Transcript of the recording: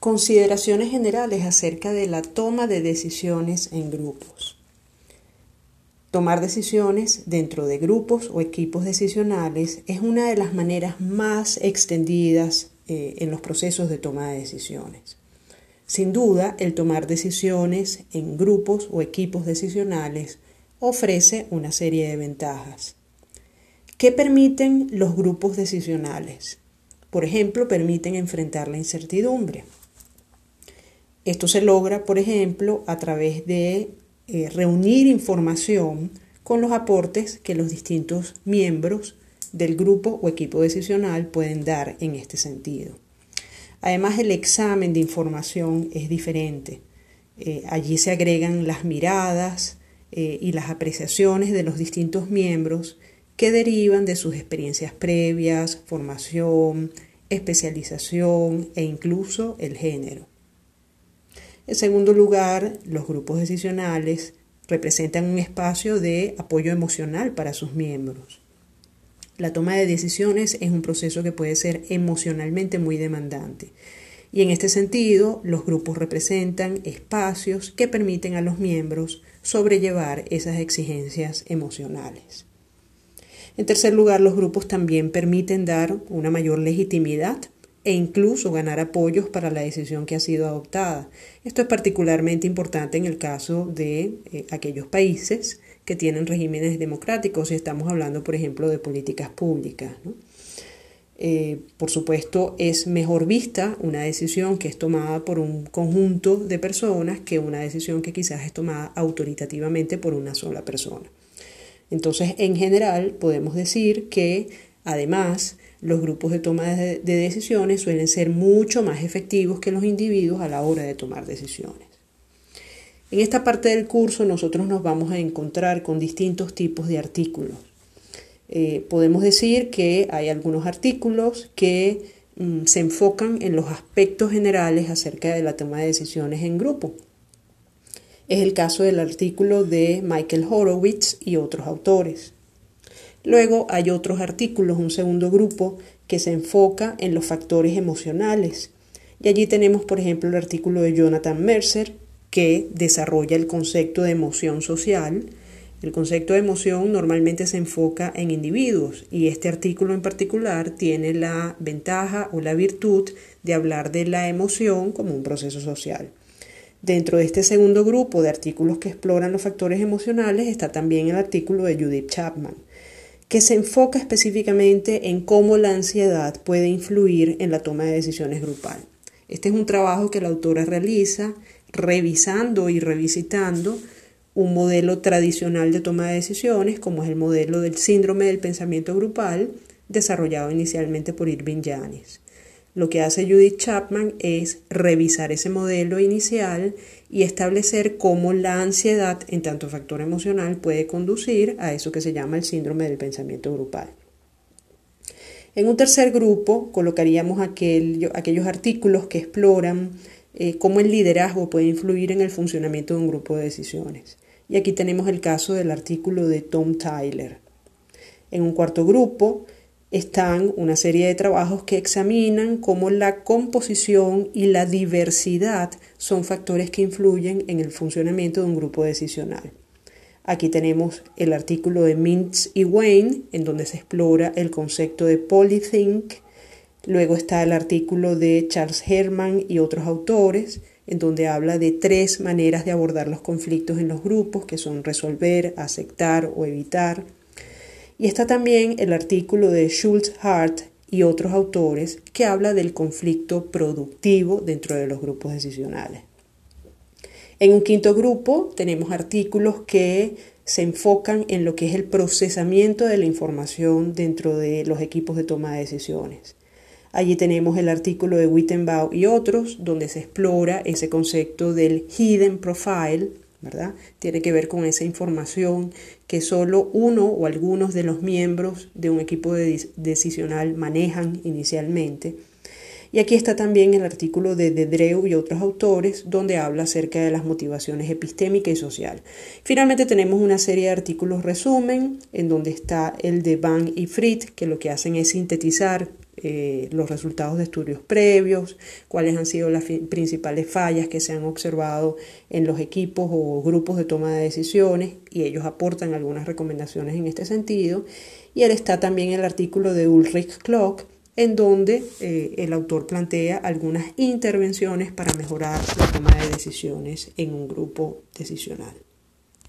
Consideraciones generales acerca de la toma de decisiones en grupos. Tomar decisiones dentro de grupos o equipos decisionales es una de las maneras más extendidas eh, en los procesos de toma de decisiones. Sin duda, el tomar decisiones en grupos o equipos decisionales ofrece una serie de ventajas. ¿Qué permiten los grupos decisionales? Por ejemplo, permiten enfrentar la incertidumbre. Esto se logra, por ejemplo, a través de eh, reunir información con los aportes que los distintos miembros del grupo o equipo decisional pueden dar en este sentido. Además, el examen de información es diferente. Eh, allí se agregan las miradas eh, y las apreciaciones de los distintos miembros que derivan de sus experiencias previas, formación, especialización e incluso el género. En segundo lugar, los grupos decisionales representan un espacio de apoyo emocional para sus miembros. La toma de decisiones es un proceso que puede ser emocionalmente muy demandante. Y en este sentido, los grupos representan espacios que permiten a los miembros sobrellevar esas exigencias emocionales. En tercer lugar, los grupos también permiten dar una mayor legitimidad e incluso ganar apoyos para la decisión que ha sido adoptada. Esto es particularmente importante en el caso de eh, aquellos países que tienen regímenes democráticos, y estamos hablando, por ejemplo, de políticas públicas. Eh, por supuesto, es mejor vista una decisión que es tomada por un conjunto de personas que una decisión que quizás es tomada autoritativamente por una sola persona. Entonces, en general, podemos decir que además los grupos de toma de, decisiones suelen ser mucho más efectivos que los individuos a la hora de tomar decisiones. En esta parte del curso nosotros nos vamos a encontrar con distintos tipos de artículos. Eh, podemos decir que hay algunos artículos que mm, se enfocan en los aspectos generales acerca de la toma de decisiones en grupo. Es el caso del artículo de Michael Horowitz y otros autores. Luego hay otros artículos, un segundo grupo, que se enfoca en los factores emocionales. Y allí tenemos, por ejemplo, el artículo de Jonathan Mercer, que desarrolla el concepto de emoción social. El concepto de emoción normalmente se enfoca en individuos y este artículo en particular tiene la ventaja o la virtud de hablar de la emoción como un proceso social. Dentro de este segundo grupo de artículos que exploran los factores emocionales está también el artículo de Judith Chapman, que se enfoca específicamente en cómo la ansiedad puede influir en la toma de decisiones grupal. Este es un trabajo que la autora realiza revisando y revisitando un modelo tradicional de toma de decisiones, como es el modelo del síndrome del pensamiento grupal, desarrollado inicialmente por Irving Janis. Lo que hace Judith Chapman es revisar ese modelo inicial y establecer cómo la ansiedad, en tanto factor emocional, puede conducir a eso que se llama el síndrome del pensamiento grupal. En un tercer grupo colocaríamos aquellos artículos que exploran eh, cómo el liderazgo puede influir en el funcionamiento de un grupo de decisiones. Y aquí tenemos el caso del artículo de Tom Tyler. En un cuarto grupo están una serie de trabajos que examinan cómo la composición y la diversidad son factores que influyen en el funcionamiento de un grupo decisional. Aquí tenemos el artículo de Mintz y Wayne, en donde se explora el concepto de polythink. Luego está el artículo de Charles Herman y otros autores, en donde habla de tres maneras de abordar los conflictos en los grupos, que son resolver, aceptar o evitar. Y está también el artículo de Schultz Hart y otros autores que habla del conflicto productivo dentro de los grupos decisionales. En un quinto grupo tenemos artículos que se enfocan en lo que es el procesamiento de la información dentro de los equipos de toma de decisiones. Allí tenemos el artículo de Wittenbau y otros, donde se explora ese concepto del hidden profile, ¿verdad? Tiene que ver con esa información que solo uno o algunos de los miembros de un equipo decisional manejan inicialmente. Y aquí está también el artículo de Dedreu y otros autores donde habla acerca de las motivaciones epistémica y social. Finalmente tenemos una serie de artículos resumen en donde está el de Van y Fritz que lo que hacen es sintetizar eh, los resultados de estudios previos, cuáles han sido las principales fallas que se han observado en los equipos o grupos de toma de decisiones y ellos aportan algunas recomendaciones en este sentido. Y él está también el artículo de Ulrich Klock en donde eh, el autor plantea algunas intervenciones para mejorar la toma de decisiones en un grupo decisional.